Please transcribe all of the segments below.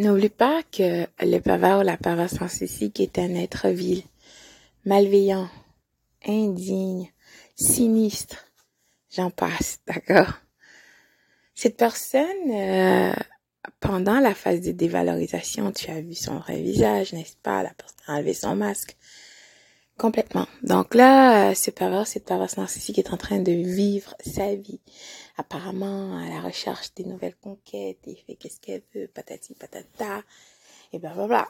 N'oublie pas que le pervers ou la perverse narcissique est un être vil, malveillant, indigne, sinistre, j'en passe, d'accord? Cette personne, euh, pendant la phase de dévalorisation, tu as vu son vrai visage, n'est-ce pas? La personne a enlevé son masque. Complètement. Donc là, ce pervers, cette perverse narcissique est en train de vivre sa vie. Apparemment, à la recherche des nouvelles conquêtes, il fait qu'est-ce qu'elle veut, patati patata, et ben voilà.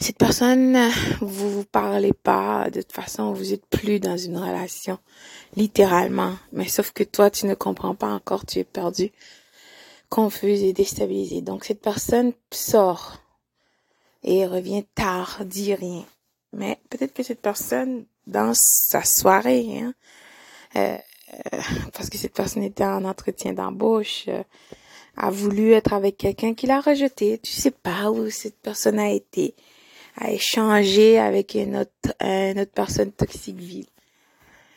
Cette personne, vous vous parlez pas, de toute façon, vous êtes plus dans une relation, littéralement. Mais sauf que toi, tu ne comprends pas encore, tu es perdu, confuse et déstabilisé. Donc cette personne sort et revient tard, dit rien. Mais peut-être que cette personne, dans sa soirée, hein, euh, parce que cette personne était en entretien d'embauche, euh, a voulu être avec quelqu'un qui l'a rejeté. Tu sais pas où cette personne a été, a échangé avec une autre, une autre personne toxique ville.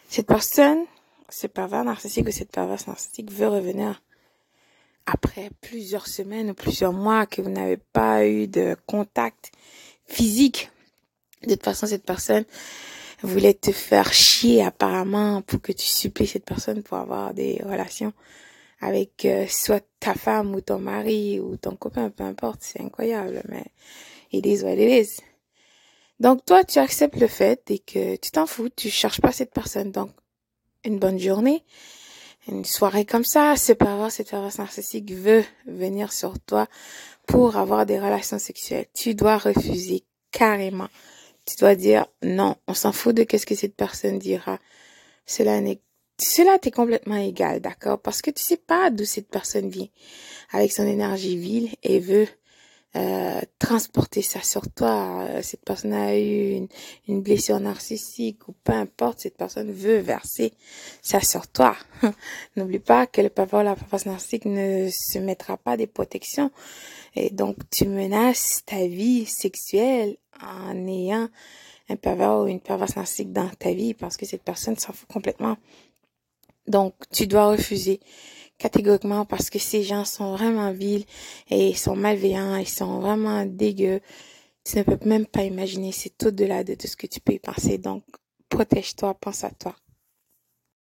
Cette personne, ce pervers narcissique ou cette perverse narcissique veut revenir après plusieurs semaines ou plusieurs mois que vous n'avez pas eu de contact physique de toute façon, cette personne voulait te faire chier apparemment pour que tu supplies cette personne pour avoir des relations avec euh, soit ta femme ou ton mari ou ton copain, peu importe, c'est incroyable, mais it is what it is. Donc toi, tu acceptes le fait et que tu t'en fous, tu cherches pas cette personne. Donc, une bonne journée, une soirée comme ça, c'est pas grave, cette perverse narcissique veut venir sur toi pour avoir des relations sexuelles. Tu dois refuser carrément tu dois dire non, on s'en fout de qu'est-ce que cette personne dira. Cela n'est cela t'est complètement égal, d'accord? Parce que tu sais pas d'où cette personne vient avec son énergie vile et veut euh, transporter ça sur toi. Cette personne a eu une, une, blessure narcissique ou peu importe, cette personne veut verser ça sur toi. N'oublie pas que le ou la narcissique ne se mettra pas des protections. Et donc, tu menaces ta vie sexuelle en ayant un pervers ou une perverse narcissique dans ta vie parce que cette personne s'en fout complètement. Donc, tu dois refuser catégoriquement parce que ces gens sont vraiment vils et ils sont malveillants, ils sont vraiment dégueux. Tu ne peux même pas imaginer, c'est au-delà de tout ce que tu peux y penser. Donc, protège-toi, pense à toi.